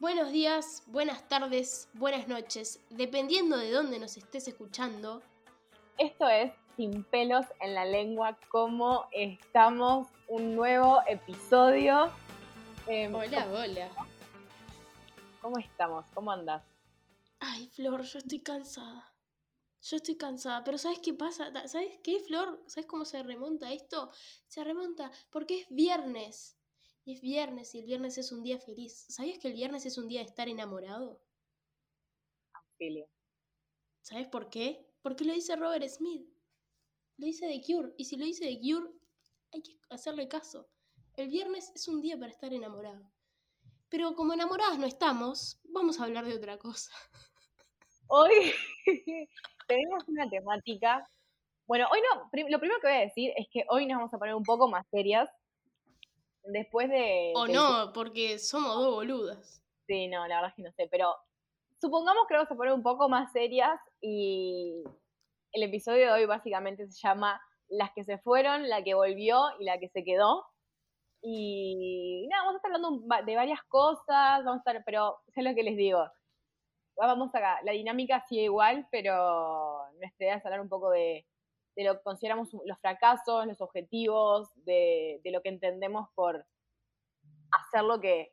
buenos días, buenas tardes, buenas noches, dependiendo de dónde nos estés escuchando. Esto es Sin pelos en la lengua, ¿cómo estamos? Un nuevo episodio. Em, hola, hola. ¿Cómo estamos? ¿Cómo andas? Ay, Flor, yo estoy cansada. Yo estoy cansada, pero ¿sabes qué pasa? ¿Sabes qué, Flor? ¿Sabes cómo se remonta esto? Se remonta porque es viernes. Es viernes y el viernes es un día feliz. ¿Sabías que el viernes es un día de estar enamorado? ¿Sabes por qué? Porque lo dice Robert Smith. Lo dice de Cure. Y si lo dice de Cure, hay que hacerle caso. El viernes es un día para estar enamorado. Pero como enamoradas no estamos, vamos a hablar de otra cosa. Hoy tenemos una temática. Bueno, hoy no, lo primero que voy a decir es que hoy nos vamos a poner un poco más serias. Después de. O no, porque somos dos boludas. Sí, no, la verdad es que no sé, pero supongamos que vamos a poner un poco más serias y el episodio de hoy básicamente se llama Las que se fueron, la que volvió y la que se quedó. Y nada, vamos a estar hablando de varias cosas, vamos a estar, pero sé lo que les digo, vamos acá, la dinámica sigue igual, pero nuestra idea es hablar un poco de, lo que consideramos los fracasos, los objetivos, de, lo que entendemos por hacer lo que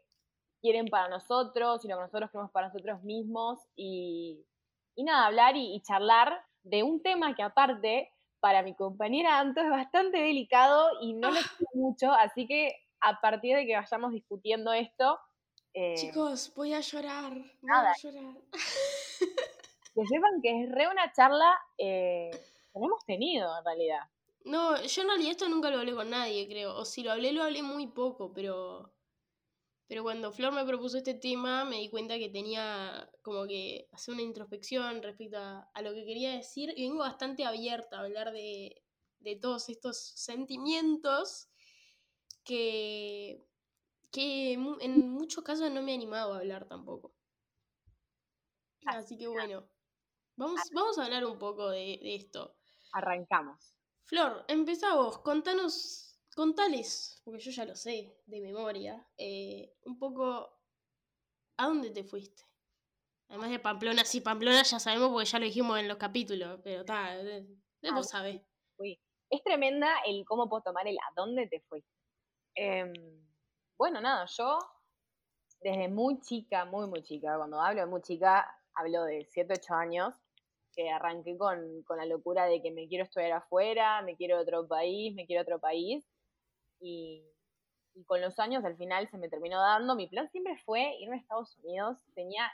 quieren para nosotros y lo que nosotros queremos para nosotros mismos y, nada, hablar y, charlar de un tema que aparte para mi compañera Anto es bastante delicado y no le quiero mucho, así que a partir de que vayamos discutiendo esto, eh, Chicos, voy a llorar. Voy a llorar. que sepan que es re una charla eh, no hemos tenido en realidad. No, yo en realidad esto nunca lo hablé con nadie, creo. O si lo hablé, lo hablé muy poco, pero. Pero cuando Flor me propuso este tema, me di cuenta que tenía como que hacer una introspección respecto a, a lo que quería decir. Y vengo bastante abierta a hablar de, de todos estos sentimientos que, que en muchos casos no me he animado a hablar tampoco. Así que bueno, vamos, vamos a hablar un poco de, esto. Arrancamos. Flor, empezá vos, contanos, contales, porque yo ya lo sé de memoria, eh, un poco a dónde te fuiste. Además de Pamplona, sí, Pamplona ya sabemos porque ya lo dijimos en los capítulos, pero está, vos sabés. Es tremenda el cómo puedo tomar el a dónde te fuiste. Eh, bueno, nada, yo desde muy chica, muy, muy chica, cuando hablo de muy chica, hablo de 7, 8 años, que arranqué con, la locura de que me quiero estudiar afuera, me quiero otro país, me quiero otro país. Y, con los años al final se me terminó dando. Mi plan siempre fue irme a Estados Unidos. Tenía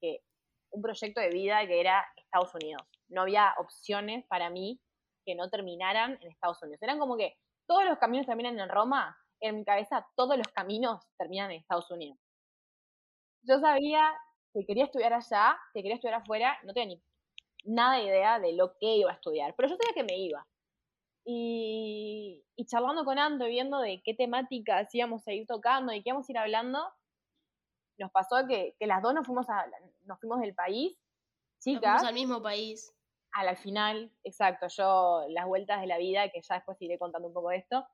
que un proyecto de vida que era Estados Unidos. No había opciones para mí que no terminaran en Estados Unidos. Eran como que todos los caminos terminan en Roma, en mi cabeza todos los caminos terminan en Estados Unidos. Yo sabía que quería estudiar allá, que quería estudiar afuera, no tenía ni nada de idea de lo que iba a estudiar, pero yo sabía que me iba. Y, charlando con Ando y viendo de qué temáticas íbamos a ir tocando y qué íbamos a ir hablando, nos pasó que, las dos nos fuimos, a, nos fuimos del país, chicas. al mismo país. Al, final, exacto, yo las vueltas de la vida, que ya después iré contando un poco de esto,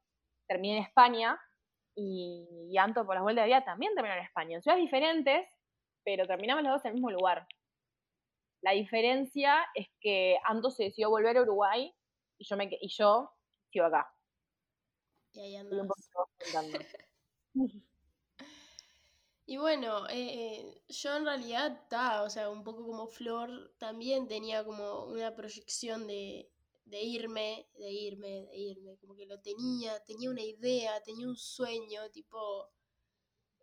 terminé en España y, Anto por las vueltas de vida también terminó en España, en ciudades diferentes, pero terminamos los dos en el mismo lugar. La diferencia es que Anto se decidió volver a Uruguay y yo, me, y yo sigo acá. Y ahí Y bueno, eh, eh, yo en realidad estaba, o sea, un poco como Flor, también tenía como una proyección de, de irme, de irme, de irme, como que lo tenía, tenía una idea, tenía un sueño, tipo,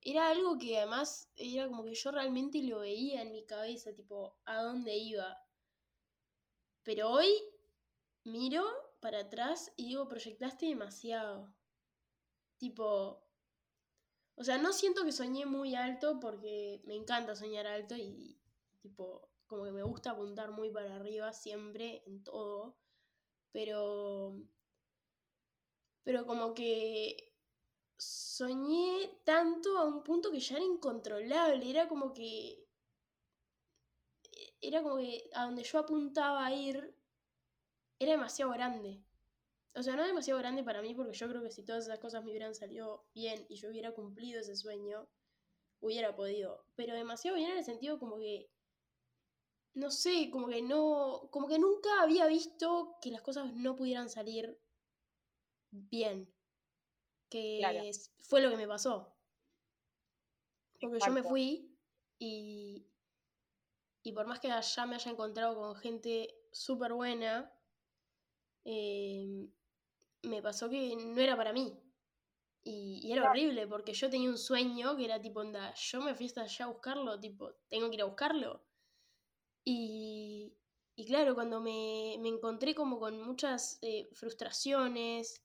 era algo que además era como que yo realmente lo veía en mi cabeza, tipo, a dónde iba. Pero hoy miro para atrás y digo, proyectaste demasiado. Tipo, o sea, no siento que soñé muy alto porque me encanta soñar alto y, tipo, como que me gusta apuntar muy para arriba siempre en todo pero, pero como que soñé tanto a un punto que ya era incontrolable, era como que, era como que a donde yo apuntaba a ir era demasiado grande. O sea, no demasiado grande para mí porque yo creo que si todas esas cosas me hubieran salido bien y yo hubiera cumplido ese sueño, hubiera podido, pero demasiado bien en el sentido como que, no sé, como que no, como que nunca había visto que las cosas no pudieran salir bien, que fue lo que me pasó. Porque yo me fui y, y por más que allá me haya encontrado con gente súper buena, eh, me pasó que no era para mí. Y, era horrible porque yo tenía un sueño que era tipo, onda, yo me fui hasta allá a buscarlo, tipo, tengo que ir a buscarlo. Y, y claro, cuando me, encontré como con muchas eh, frustraciones,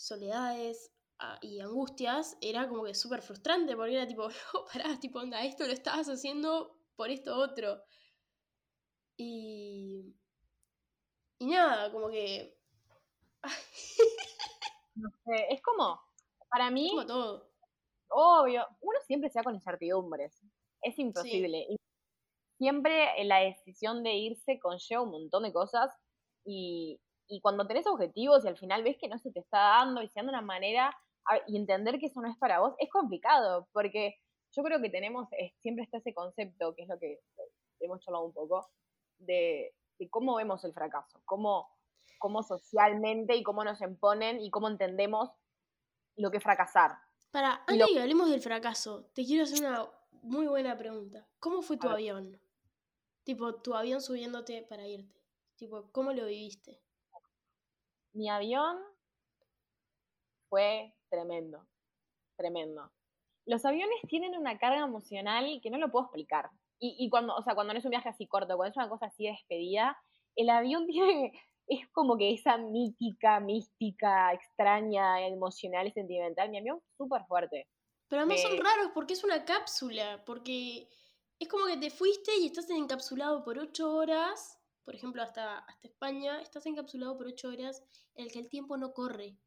soledades ah, y angustias, era como que súper frustrante porque era tipo, no, pará, tipo, onda, esto lo estabas haciendo por esto otro. Y. Y nada, como que. no sé, es como. Para mí. Como todo. Obvio, uno siempre se va con incertidumbres. Es imposible. siempre la decisión de irse conlleva un montón de cosas y, y cuando tenés objetivos y al final ves que no se te está dando y se anda una manera y entender que eso no es para vos, es complicado, porque yo creo que tenemos, siempre está ese concepto, que es lo que hemos charlado un poco, de, cómo vemos el fracaso, cómo, cómo socialmente y cómo nos imponen y cómo entendemos lo que es fracasar. Para, antes de que hablemos del fracaso, te quiero hacer una muy buena pregunta. ¿Cómo fue tu avión? Tipo, tu avión subiéndote para irte. Tipo, ¿cómo lo viviste? Mi avión fue tremendo, tremendo. Los aviones tienen una carga emocional que no lo puedo explicar. Y, cuando, o sea, cuando no es un viaje así corto, cuando es una cosa así de despedida, el avión tiene, es como que esa mítica, mística, extraña, emocional y sentimental. Mi avión súper fuerte. Pero además son raros porque es una cápsula, porque es como que te fuiste y estás encapsulado por ocho horas, por ejemplo, hasta, hasta España, estás encapsulado por ocho horas en el que el tiempo no corre.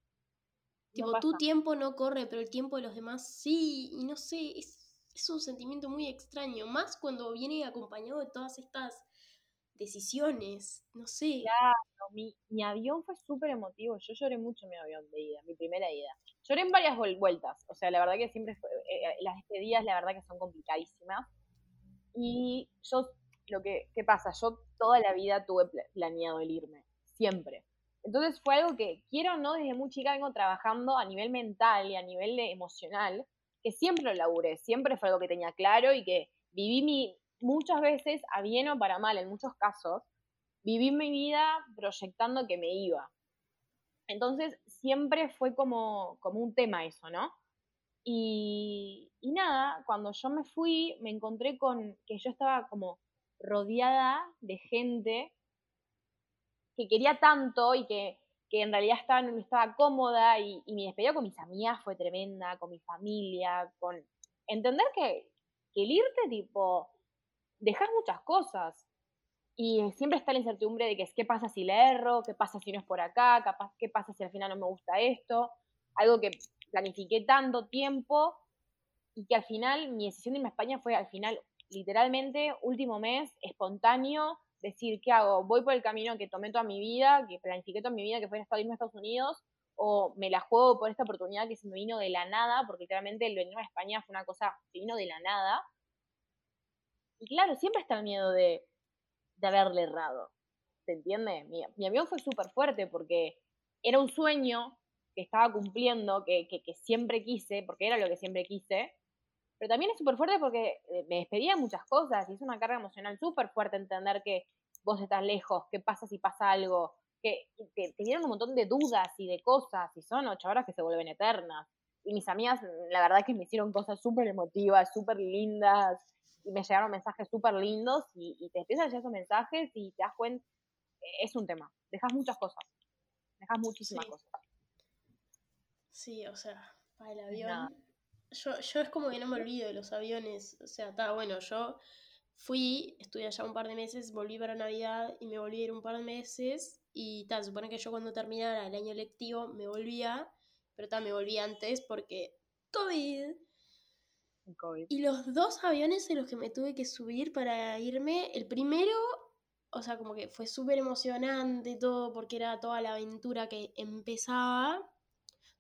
Tipo, tu tiempo no corre, pero el tiempo de los demás sí, y no sé, es, es un sentimiento muy extraño, más cuando viene acompañado de todas estas decisiones, no sé. Claro, mi, mi avión fue súper emotivo, yo lloré mucho en mi avión de ida, mi primera ida. Lloré en varias vueltas, o sea, la verdad que siempre fue, eh, eh, las despedidas la verdad que son complicadísimas. Y yo, lo que, ¿qué pasa? Yo toda la vida tuve planeado el irme, siempre. Entonces fue algo que, quiero no, desde muy chica vengo trabajando a nivel mental y a nivel emocional que siempre lo laburé, siempre fue algo que tenía claro y que viví mi, muchas veces, a bien o para mal, en muchos casos, viví mi vida proyectando que me iba. Entonces siempre fue como, como un tema eso, ¿no? Y nada, cuando yo me fui, me encontré con que yo estaba como rodeada de gente que quería tanto y que que en realidad estaba, estaba cómoda y, mi despedida con mis amigas fue tremenda, con mi familia, con entender que, el irte, tipo, dejas muchas cosas y siempre está la incertidumbre de que qué pasa si le erro, qué pasa si no es por acá, capaz, qué pasa si al final no me gusta esto, algo que planifiqué tanto tiempo y que al final mi decisión de irme a España fue al final literalmente último mes, espontáneo, decir, ¿qué hago? ¿Voy por el camino que tomé toda mi vida, que planifiqué toda mi vida, que fue irme a Estados Unidos? ¿O me la juego por esta oportunidad que se me vino de la nada? Porque claramente el venir a España fue una cosa que vino de la nada. Y claro, siempre está el miedo de, de haberle errado. ¿Se entiende? Mi, mi avión fue súper fuerte porque era un sueño que estaba cumpliendo, que, que, que, siempre quise, porque era lo que siempre quise, pero también es súper fuerte porque eh, me despedía muchas cosas y es una carga emocional súper fuerte entender que vos estás lejos, qué pasa si pasa algo, que, te un montón de dudas y de cosas y son ocho horas que se vuelven eternas. Y mis amigas, la verdad que me hicieron cosas súper emotivas, súper lindas y me llegaron mensajes súper lindos y, te empiezan a llegar esos mensajes y te das cuenta, e, es un tema, dejas muchas cosas, dejas muchísimas cosas. Sí, o sea, para el avión yo, yo es como que no me olvido de los aviones. O sea, está bueno, yo fui, estuve allá un par de meses, volví para Navidad y me volví a ir un par de meses. Y tal, supone que yo cuando terminara el año lectivo me volvía, pero tal, me volví antes porque COVID. COVID. Y los dos aviones en los que me tuve que subir para irme, el primero, o sea, como que fue súper emocionante todo porque era toda la aventura que empezaba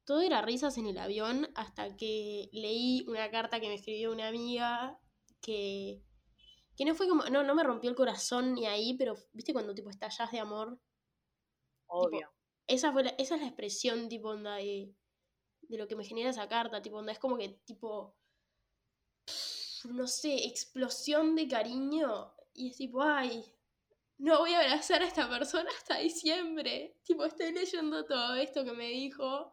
todo era risas en el avión hasta que leí una carta que me escribió una amiga que, que no fue como, no, no me rompió el corazón ni ahí, pero viste cuando tipo estallas de amor. Obvio. esa, fue esa es la expresión tipo onda de, de lo que me genera esa carta, tipo onda, es como que tipo, no sé, explosión de cariño y es tipo, ay, no voy a abrazar a esta persona hasta diciembre. Tipo, estoy leyendo todo esto que me dijo.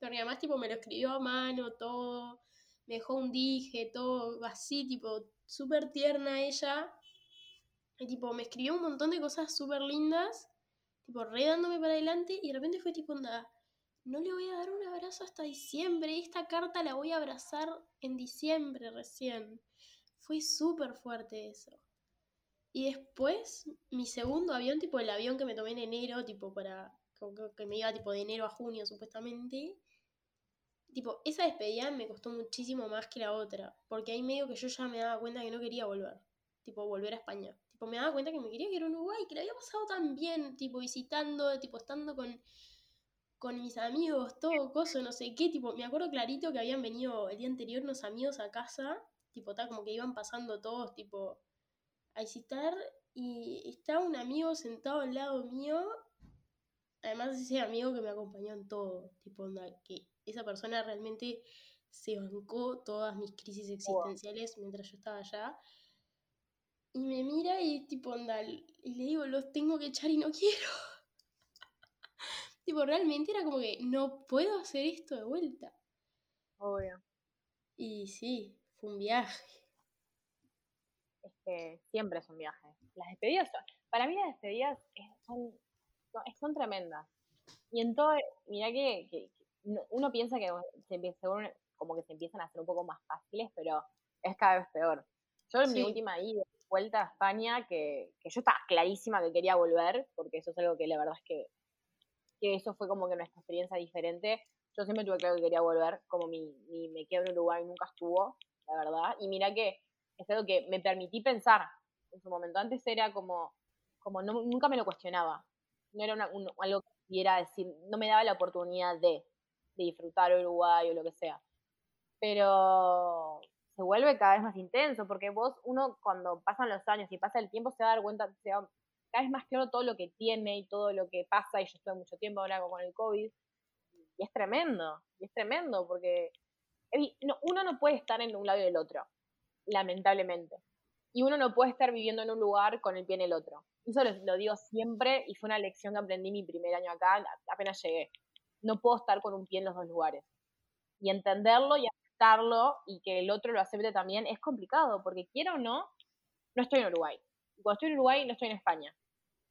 Pero además, tipo, me lo escribió a mano, todo. Me dejó un dije, todo así, tipo, súper tierna ella. Y tipo, me escribió un montón de cosas súper lindas. Tipo, re dándome para adelante. Y de repente fue tipo, onda, no le voy a dar un abrazo hasta diciembre. Esta carta la voy a abrazar en diciembre recién. Fue súper fuerte eso. Y después, mi segundo avión, tipo el avión que me tomé en enero, tipo para. Que me iba tipo de enero a junio supuestamente. Tipo, esa despedida me costó muchísimo más que la otra. Porque ahí medio que yo ya me daba cuenta que no quería volver. Tipo, volver a España. Tipo, me daba cuenta que me quería ir a Uruguay, que le había pasado tan bien, tipo, visitando, tipo, estando con, con mis amigos, todo coso, no sé qué. Tipo, me acuerdo clarito que habían venido el día anterior unos amigos a casa. Tipo, tal como que iban pasando todos, tipo, a visitar y estaba un amigo sentado al lado mío. Además, ese amigo que me acompañó en todo, tipo, onda, que esa persona realmente se bancó todas mis crisis existenciales mientras yo estaba allá. Y me mira y tipo, onda, y le digo, los tengo que echar y no quiero. tipo, realmente era como que no puedo hacer esto de vuelta. Obvio. Y sí, fue un viaje es que siempre es un viaje. Las despedidas, para mí las despedidas son, son tremendas. Y en todo, mira que, uno piensa que se empieza, como que se empiezan a hacer un poco más fáciles, pero es cada vez peor. Yo en mi última ida, vuelta a España, que, yo estaba clarísima que quería volver, porque eso es algo que la verdad es que, que eso fue como que nuestra experiencia diferente. Yo siempre tuve claro que quería volver, como mi, mi me quedo en Uruguay nunca estuvo, la verdad. Y mira que es algo que me permití pensar en su momento. Antes era como, como nunca me lo cuestionaba. No era algo que pudiera decir, no me daba la oportunidad de, disfrutar Uruguay o lo que sea. Pero se vuelve cada vez más intenso, porque vos, uno cuando pasan los años y pasa el tiempo, se va a dar cuenta, se cada vez más claro todo lo que tiene y todo lo que pasa, y yo estuve mucho tiempo ahora con el COVID, y es tremendo, y es tremendo, porque uno no puede estar en un lado y del otro lamentablemente. Y uno no puede estar viviendo en un lugar con el pie en el otro. Eso lo, digo siempre y fue una lección que aprendí mi primer año acá, apenas llegué. No puedo estar con un pie en los dos lugares. Y entenderlo y aceptarlo y que el otro lo acepte también es complicado, porque quiero o no, no estoy en Uruguay. Cuando estoy en Uruguay, no estoy en España.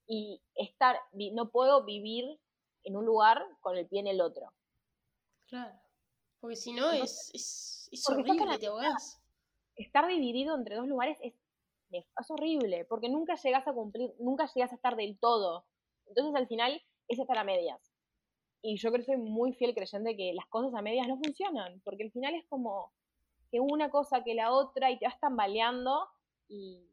Y estar, no puedo vivir en un lugar con el pie en el otro. Claro. Porque si no, es, es, es horrible, te ahogás estar dividido entre dos lugares es, es horrible, porque nunca llegas a cumplir, nunca llegas a estar del todo. Entonces al final es estar a medias. Y yo creo que soy muy fiel creyente que las cosas a medias no funcionan, porque al final es como que una cosa que la otra y te vas tambaleando y,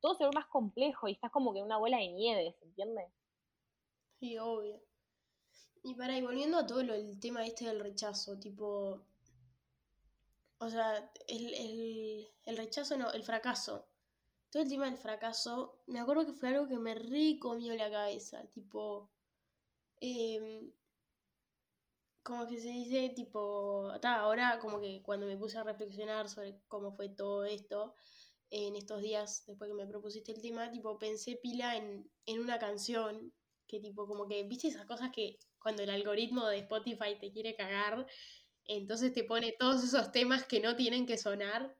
todo se ve más complejo y estás como que una bola de nieve, ¿se entiende? Sí, obvio. Y para, y volviendo a todo lo, el tema este del rechazo, tipo, o sea, el, rechazo no, el fracaso. Todo el tema del fracaso, me acuerdo que fue algo que me recomió la cabeza, tipo, em, como que se dice, tipo, ahora como que cuando me puse a reflexionar sobre cómo fue todo esto, en estos días, después que me propusiste el tema, tipo, pensé pila en, en una canción, que tipo, como que, viste esas cosas que cuando el algoritmo de Spotify te quiere cagar, entonces te pone todos esos temas que no tienen que sonar.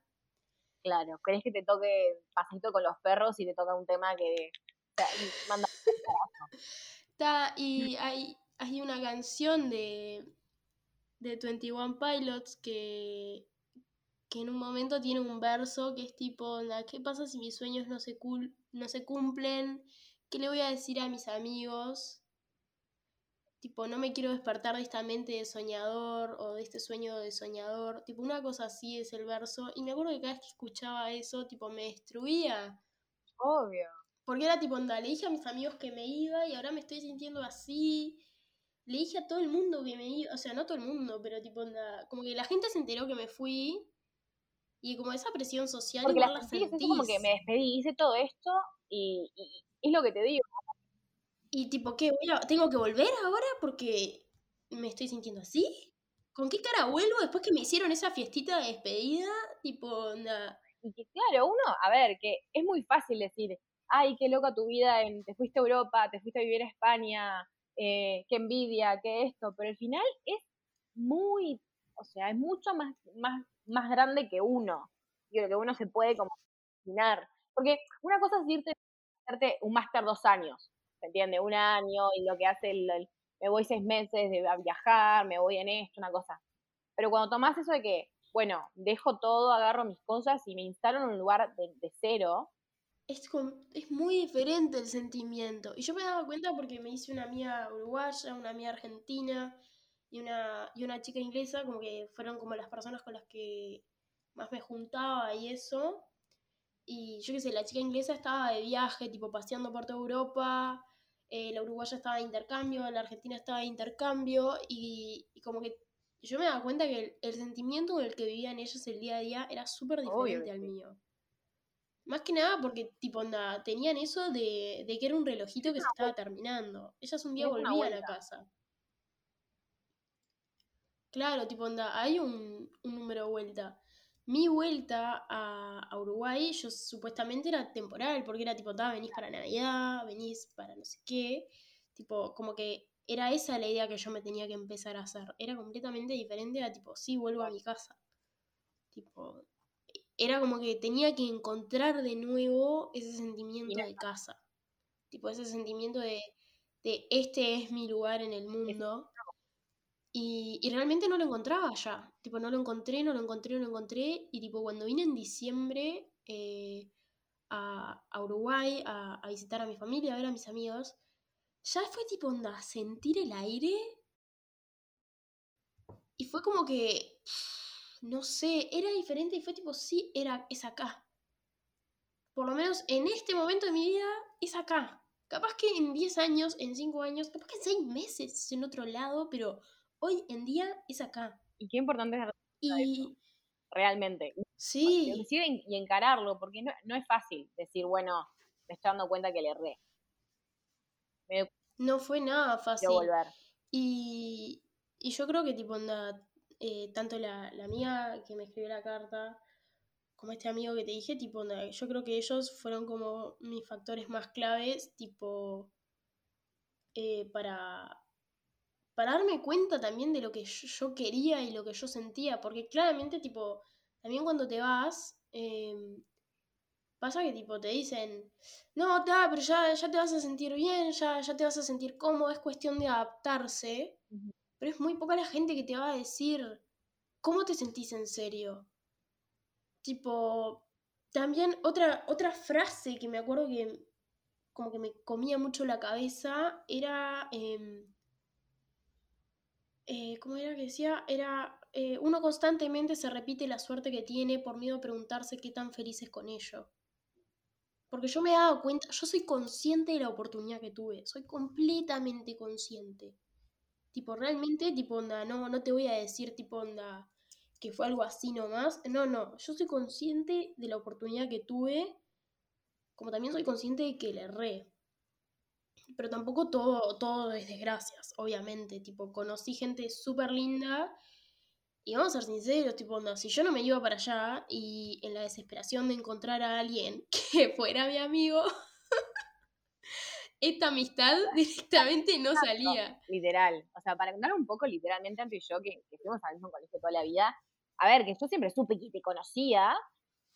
Claro, ¿crees que te toque pasito con los perros y te toca un tema que manda Está, y hay, hay una canción de, de 21 Pilots que, que en un momento tiene un verso que es tipo, ¿qué pasa si mis sueños no se, no se cumplen? ¿Qué le voy a decir a mis amigos? Tipo, no me quiero despertar de esta mente de soñador o de este sueño de soñador, tipo, una cosa así es el verso, y me acuerdo que cada vez que escuchaba eso, tipo, me destruía. Obvio. Porque era tipo, onda, le dije a mis amigos que me iba y ahora me estoy sintiendo así, le dije a todo el mundo que me iba, o sea, no todo el mundo, pero tipo, onda, como que la gente se enteró que me fui y como esa presión social Porque igual las la sentís, es como que me despedí, hice todo esto y, y es lo que te digo. Y tipo, ¿qué? Voy a- ¿Tengo que volver ahora porque me estoy sintiendo así? ¿Con qué cara vuelvo después que me hicieron esa fiestita de despedida? Tipo, onda... Y que claro, uno, a ver, que es muy fácil decir, ay, qué loca tu vida, en, te fuiste a Europa, te fuiste a vivir a España, eh, qué envidia, qué esto, pero al final es muy, o sea, es mucho más, más, más grande que uno, y lo que uno se puede como imaginar. Porque una cosa es irte a hacerte un máster dos años, ¿se entiende? Un año y lo que hace el, el- me voy seis meses de, a viajar, me voy en esto, una cosa. Pero cuando tomás eso de que, bueno, dejo todo, agarro mis cosas y me instalo en un lugar de, de cero, Es, com- es muy diferente el sentimiento. Y yo me daba cuenta porque me hice una amiga uruguaya, una amiga argentina y una, y una chica inglesa, como que fueron como las personas con las que más me juntaba y eso. Y yo qué sé, la chica inglesa estaba de viaje, tipo paseando por toda Europa, eh, la uruguaya estaba de intercambio, la argentina estaba de intercambio, y, y como que yo me daba cuenta que el, el sentimiento con el que vivían ellos el día a día era súper diferente al mío. Más que nada porque, tipo, onda, tenían eso de, de que era un relojito que se estaba terminando. Ellas un día volvían a casa. Claro, tipo, onda, hay un, un número de vuelta. Mi vuelta a, a Uruguay, yo supuestamente era temporal, porque era tipo, "Ta, venís para Navidad, venís para no sé qué. Tipo, como que era esa la idea que yo me tenía que empezar a hacer. Era completamente diferente a tipo, sí, vuelvo a mi casa. Tipo, era como que tenía que encontrar de nuevo ese sentimiento de casa. Tipo, ese sentimiento de, de este es mi lugar en el mundo. Y, realmente no lo encontraba allá. Tipo, no lo encontré, no lo encontré, no lo encontré. Y tipo, cuando vine en diciembre eh, a, Uruguay a, visitar a mi familia, a ver a mis amigos, ya fue tipo onda, sentir el aire. Y fue como que, no sé, era diferente y fue tipo, sí, era, es acá. Por lo menos en este momento de mi vida, es acá. Capaz que en 10 años, en 5 años, capaz que en 6 meses es en otro lado, pero hoy en día es acá. y qué importante es Y realmente. Sí, decir y encararlo, porque no, no es fácil decir, bueno, me estoy dando cuenta que le erré, me no fue nada fácil. volver. Y, y yo creo que, tipo, onda, eh, tanto la, la amiga que me escribió la carta, como este amigo que te dije, tipo, onda, yo creo que ellos fueron como mis factores más claves, tipo, eh, para, para darme cuenta también de lo que yo, quería y lo que yo sentía, porque claramente, tipo, también cuando te vas, em, pasa que, tipo, te dicen, no, ta, pero ya, ya te vas a sentir bien, ya, ya te vas a sentir cómodo, es cuestión de adaptarse, pero es muy poca la gente que te va a decir, ¿cómo te sentís en serio? Tipo, también otra, otra frase que me acuerdo que como que me comía mucho la cabeza era, em, eh, ¿cómo era que decía? Era, eh, uno constantemente se repite la suerte que tiene por miedo a preguntarse qué tan feliz es con ello. Porque yo me he dado cuenta, yo soy consciente de la oportunidad que tuve, soy completamente consciente. Tipo, realmente, tipo, onda, no, no te voy a decir, tipo, onda, que fue algo así nomás. No, no, yo soy consciente de la oportunidad que tuve, como también soy consciente de que le erré. Pero tampoco todo, todo es desgracias, obviamente. Tipo, conocí gente súper linda. Y vamos a ser sinceros, tipo, onda, si yo no me iba para allá y en la desesperación de encontrar a alguien que fuera mi amigo, esta amistad directamente no salía. Literal. O sea, para contar un poco, literalmente, Anto y yo, que, que fuimos al mismo colegio toda la vida, a ver, que yo siempre supe que te conocía,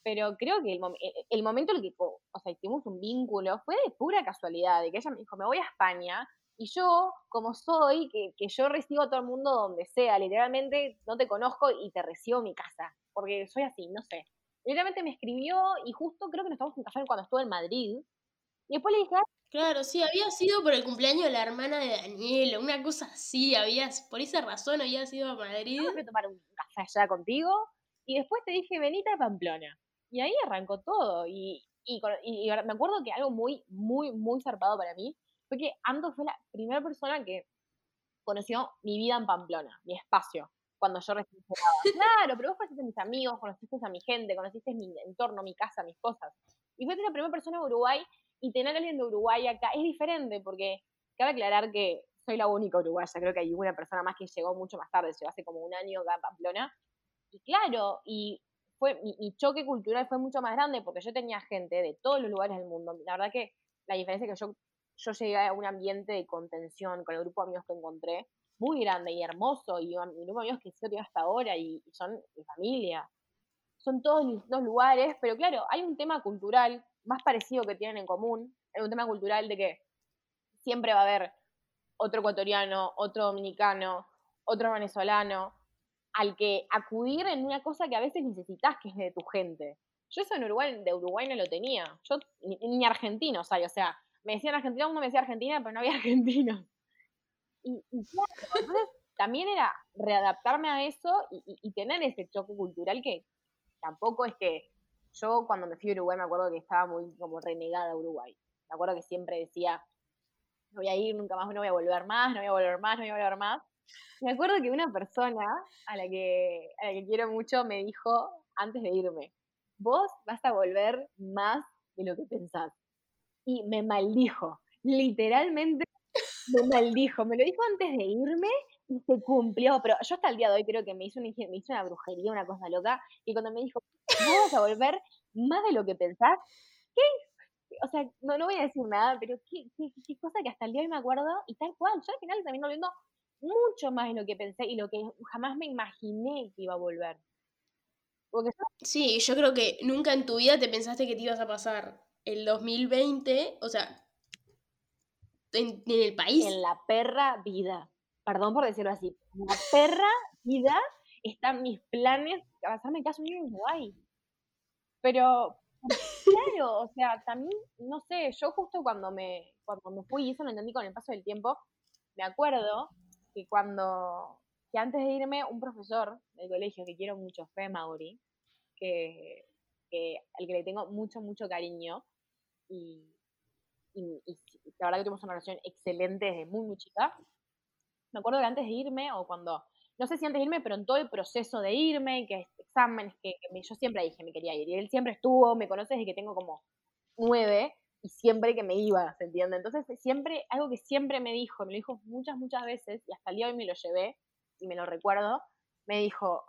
pero creo que el, mom- el- el momento en el que, o sea, tuvimos un vínculo fue de pura casualidad, de que ella me dijo, me voy a España, y yo, como soy, que, que yo recibo a todo el mundo donde sea, literalmente no te conozco y te recibo en mi casa, porque soy así, no sé. Literalmente me escribió y justo creo que nos estamos en café cuando estuve en Madrid, y después le dije, "Ah, Claro, sí, había sido por el cumpleaños de la hermana de Daniela, una cosa así, había, por esa razón había sido a Madrid. me a tomar un café allá contigo y después te dije, venite a Pamplona. Y ahí arrancó todo. Y, y, y- me acuerdo que algo muy, muy, muy zarpado para mí fue que Ando fue la primera persona que conoció mi vida en Pamplona, mi espacio, cuando yo recién. Claro, pero vos conociste a mis amigos, conociste a mi gente, conociste mi entorno, mi casa, mis cosas. Y fuiste la primera persona de Uruguay y tener a alguien de Uruguay acá es diferente porque cabe aclarar que soy la única uruguaya, creo que hay una persona más que llegó mucho más tarde, llegó hace como un año acá en Pamplona. Y claro, y fue mi, choque cultural fue mucho más grande porque yo tenía gente de todos los lugares del mundo. La verdad que la diferencia es que yo, yo llegué a un ambiente de contención con el grupo de amigos que encontré muy grande y hermoso y mi grupo de amigos que sigo hasta ahora y, son mi familia. Son todos distintos lugares, pero claro, hay un tema cultural más parecido que tienen en común, es un tema cultural de que siempre va a haber otro ecuatoriano, otro dominicano, otro venezolano, al que acudir en una cosa que a veces necesitas, que es de tu gente. Yo eso en Uruguay, de Uruguay no lo tenía. Yo ni, argentinos hay, o sea, me decían argentino, uno me decía argentina, pero no había argentinos. Y, claro, entonces también era readaptarme a eso y, tener ese choque cultural que tampoco es que yo cuando me fui a Uruguay me acuerdo que estaba muy como renegada a Uruguay. Me acuerdo que siempre decía, no voy a ir nunca más, no voy a volver más, no voy a volver más, no voy a volver más. Me acuerdo que una persona a la que, a la que quiero mucho me dijo antes de irme, vos vas a volver más de lo que pensás. Y me maldijo, literalmente me maldijo, me lo dijo antes de irme y se cumplió, pero yo hasta el día de hoy creo que me hizo, una, me hizo una brujería, una cosa loca, y cuando me dijo, vos vas a volver más de lo que pensás, ¿qué? O sea, no, no voy a decir nada, pero qué, qué, cosa que hasta el día de hoy me acuerdo, y tal cual, yo al final también volviendo mucho más de lo que pensé y lo que jamás me imaginé que iba a volver. Sí, yo creo que nunca en tu vida te pensaste que te ibas a pasar el 2020, o sea, en, el país. En la perra vida. Perdón por decirlo así. En la perra vida están mis planes de pasarme caso en Uruguay. Pero, claro, o sea, también, no sé, yo justo cuando me, cuando me fui, y eso lo entendí con el paso del tiempo, me acuerdo que cuando, que antes de irme, un profesor del colegio que quiero mucho, fue Mauri, que, que, al que le tengo mucho, mucho cariño, y, la verdad que tuvimos una relación excelente desde muy, muy chica. Me acuerdo que antes de irme, o cuando, no sé si antes de irme, pero en todo el proceso de irme, que exámenes, que, yo siempre dije me quería ir, y él siempre estuvo, me conoce desde que tengo como nueve, y siempre que me iba, ¿se entiende? Entonces, siempre, algo que siempre me dijo, me lo dijo muchas, muchas veces, y hasta el día de hoy me lo llevé, y me lo recuerdo, me dijo,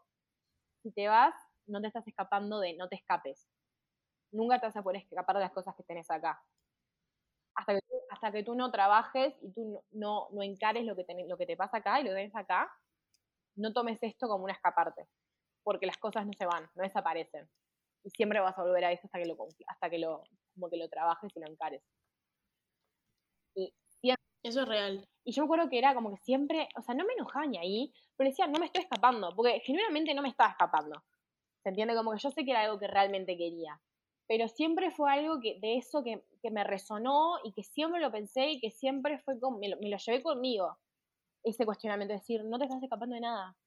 si te vas, no te estás escapando de, no te escapes. Nunca te vas a poder escapar de las cosas que tenés acá. Hasta que, hasta que tú no trabajes y tú no, no, encares lo que, lo que te pasa acá y lo tenés acá, no tomes esto como un escaparte, porque las cosas no se van, no desaparecen. Y siempre vas a volver a eso hasta que lo, hasta que lo, como que lo trabajes y lo encares. Y Eso es real. Y yo me acuerdo que era como que siempre, o sea, no me enojaba ni ahí, pero decía, no me estoy escapando, porque generalmente no me estaba escapando. ¿Se entiende? Como que yo sé que era algo que realmente quería. Pero siempre fue algo que, de eso que, que me resonó y que siempre lo pensé y que siempre fue como, me lo, me lo llevé conmigo. Ese cuestionamiento, decir, no te estás escapando de nada.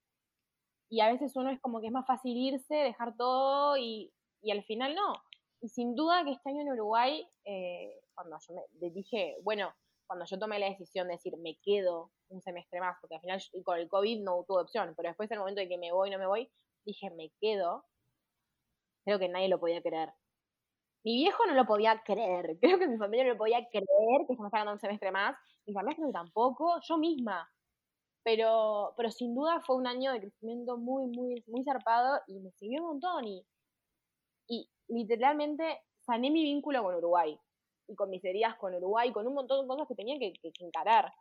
Y a veces uno es como que es más fácil irse, dejar todo y, y al final no. Y sin duda que este año en Uruguay, eh, cuando yo me dije, bueno, cuando yo tomé la decisión de decir me quedo un semestre más, porque al final con el COVID no tuve opción, pero después el momento de que me voy, no me voy, dije me quedo, creo que nadie lo podía creer. Mi viejo no lo podía creer, creo que mi familia no lo podía creer que se me estaba dando un semestre más, mi familia tampoco, yo misma. Pero, pero sin duda fue un año de crecimiento muy, muy, muy zarpado y me sirvió un montón. Y literalmente sané mi vínculo con Uruguay y con mis heridas con Uruguay, con un montón de cosas que tenía que, encarar.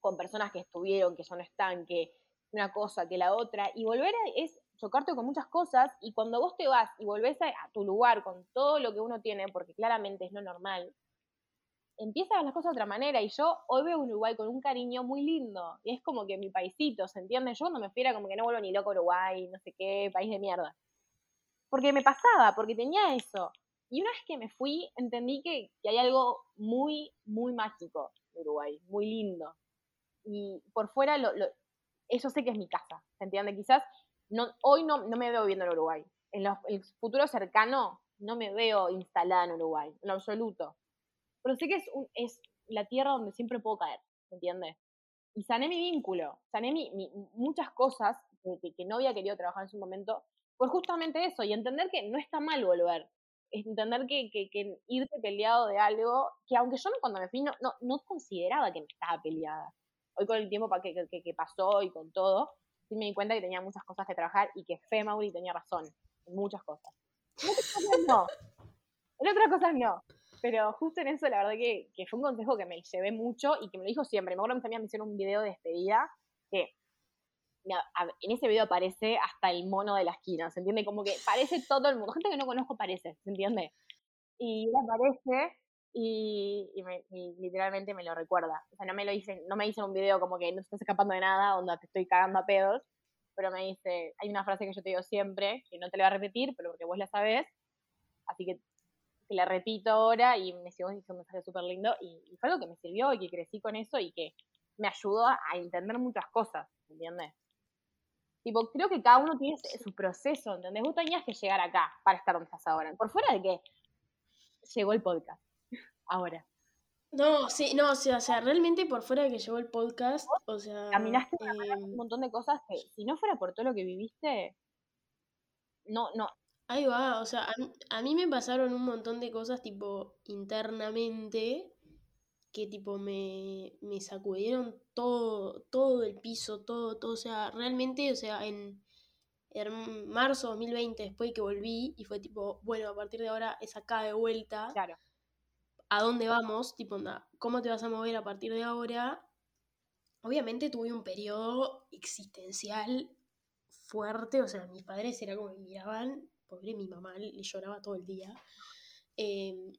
Con personas que estuvieron, que ya no están, que una cosa, que la otra, y volver a, es chocarte con muchas cosas, y cuando vos te vas y volvés a, tu lugar con todo lo que uno tiene, porque claramente es lo normal, empiezan a ver las cosas de otra manera, y yo hoy veo Uruguay con un cariño muy lindo, y es como que mi paisito, ¿se entiende? Yo cuando me fui como que no vuelvo ni loco Uruguay, no sé qué, país de mierda porque me pasaba, porque tenía eso. Y una vez que me fui, entendí que, hay algo muy, muy mágico en Uruguay, muy lindo. Y por fuera, lo, eso sé que es mi casa, ¿se entiende? Quizás no, hoy no, no me veo viviendo en Uruguay. En el futuro cercano no me veo instalada en Uruguay, en lo absoluto. Pero sé que es, un, es la tierra donde siempre puedo caer, ¿se entiende? y sané mi vínculo, sané mi, muchas cosas que, que, no había querido trabajar en su momento, pues justamente eso, y entender que no está mal volver, entender que, que, que, irte peleado de algo, que aunque yo cuando me fui no, no, no consideraba que me estaba peleada. Hoy con el tiempo que, que, pasó y con todo, sí me di cuenta que tenía muchas cosas que trabajar y que Fe Mauri tenía razón en muchas cosas. En otras cosas no. En otras cosas no. Pero justo en eso, la verdad que, que, fue un consejo que me llevé mucho y que me lo dijo siempre. Me acuerdo que también me hicieron un video de despedida que en ese video aparece hasta el mono de la esquina, ¿se entiende? Como que parece todo el mundo. Gente que no conozco parece, ¿se entiende? Y él aparece y, literalmente me lo recuerda. O sea, no me lo dicen, no me dicen un video como que no estás escapando de nada, onda te estoy cagando a pedos, pero me dice, hay una frase que yo te digo siempre, que no te la voy a repetir, pero porque vos la sabés, así que te la repito ahora y me hizo un mensaje súper lindo y, fue algo que me sirvió y que crecí con eso y que me ayudó a, entender muchas cosas, ¿entiendes? Tipo, creo que cada uno tiene su proceso, ¿entendés? Vos tenías que llegar acá para estar donde estás ahora. Por fuera de que llegó el podcast ahora. No, sí, no, o sea, o sea, realmente por fuera de que llegó el podcast, o sea... Caminaste un em, montón de cosas que si no fuera por todo lo que viviste, no, no. Ahí va, o sea, a, mí me pasaron un montón de cosas tipo internamente que tipo me, me sacudieron todo, todo el piso, todo, todo, o sea, realmente, o sea, en, en marzo 2020, después que volví, y fue tipo, bueno, a partir de ahora es acá de vuelta. Claro a dónde vamos, tipo, ¿cómo te vas a mover a partir de ahora? Obviamente tuve un periodo existencial fuerte, o sea, mis padres era como me miraban, pobre mi mamá le lloraba todo el día. Em,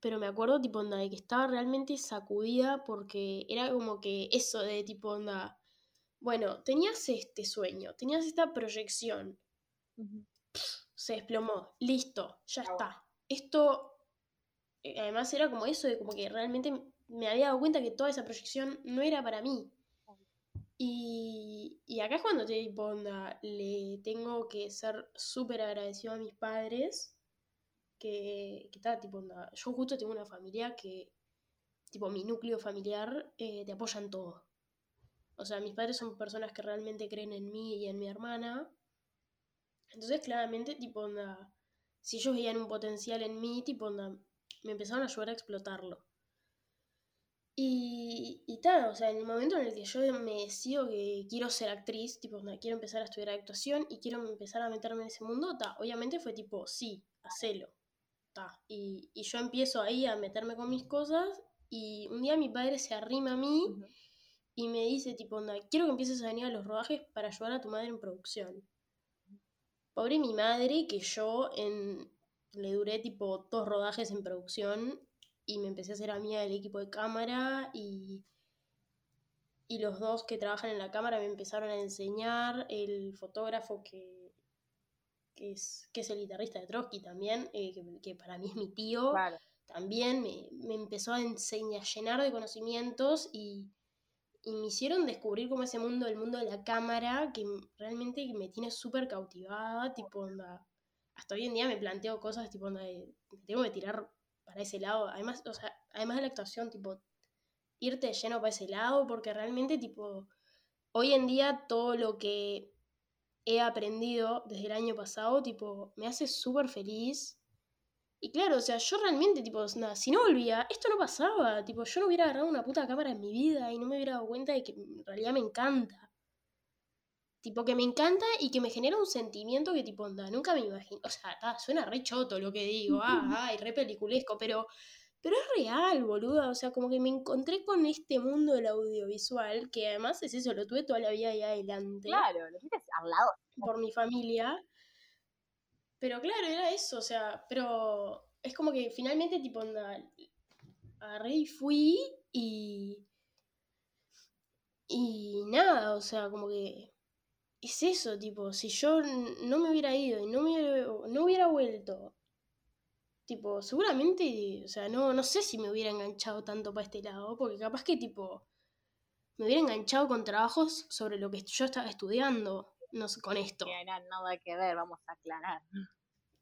pero me acuerdo, tipo, onda, de que estaba realmente sacudida porque era como que eso de tipo, onda, bueno, tenías este sueño, tenías esta proyección, se desplomó, listo, ya está. Esto eh, además era como eso, de como que realmente me había dado cuenta que toda esa proyección no era para mí. Y, y acá es cuando te digo, onda, le tengo que ser súper agradecido a mis padres, que, que está, tipo, onda, yo justo tengo una familia que, tipo, mi núcleo familiar, eh, te apoyan todo. O sea, mis padres son personas que realmente creen en mí y en mi hermana. Entonces, claramente, tipo, onda, si ellos veían un potencial en mí, tipo, onda, me empezaron a ayudar a explotarlo. Y, y tal, o sea, en el momento en el que yo me decido que quiero ser actriz, tipo, quiero empezar a estudiar actuación y quiero empezar a meterme en ese mundo, ta, obviamente fue tipo, sí, hacelo. Ta. Y, y yo empiezo ahí a meterme con mis cosas y un día mi padre se arrima a mí y me dice, tipo, onda, quiero que empieces a venir a los rodajes para ayudar a tu madre en producción. Pobre mi madre, que yo en, le duré tipo dos rodajes en producción y me empecé a hacer amiga del equipo de cámara y, y los dos que trabajan en la cámara me empezaron a enseñar, el fotógrafo que, que, es, que es el guitarrista de Trotsky también, eh, que, para mí es mi tío, también me, me, empezó a enseñar, a llenar de conocimientos y, y me hicieron descubrir como ese mundo, el mundo de la cámara, que realmente me tiene súper cautivada, tipo onda hasta hoy en día me planteo cosas tipo, de, tengo que tirar para ese lado. Además, o sea, además de la actuación, tipo, irte lleno para ese lado, porque realmente, tipo, hoy en día todo lo que he aprendido desde el año pasado, tipo, me hace súper feliz. Y claro, o sea, yo realmente, tipo, nada, si no volvía, esto no pasaba. Tipo, yo no hubiera agarrado una puta cámara en mi vida y no me hubiera dado cuenta de que en realidad me encanta. Tipo, que me encanta y que me genera un sentimiento que, tipo, onda, nunca me imagino. O sea, suena re choto lo que digo, ah, ay, re peliculesco, pero, pero es real, boluda. O sea, como que me encontré con este mundo del audiovisual, que además es eso, lo tuve toda la vida ahí adelante. Claro, lo tienes al lado. Por mi familia. Pero claro, era eso, o sea, pero es como que finalmente, tipo, onda, agarré y fui y. Y nada, o sea, como que es eso, tipo, si yo no me hubiera ido y no, me, no hubiera vuelto, tipo, seguramente, o sea, no, no sé si me hubiera enganchado tanto para este lado, porque capaz que, tipo, me hubiera enganchado con trabajos sobre lo que yo estaba estudiando no sé, con esto. Que era nada que ver, vamos a aclarar.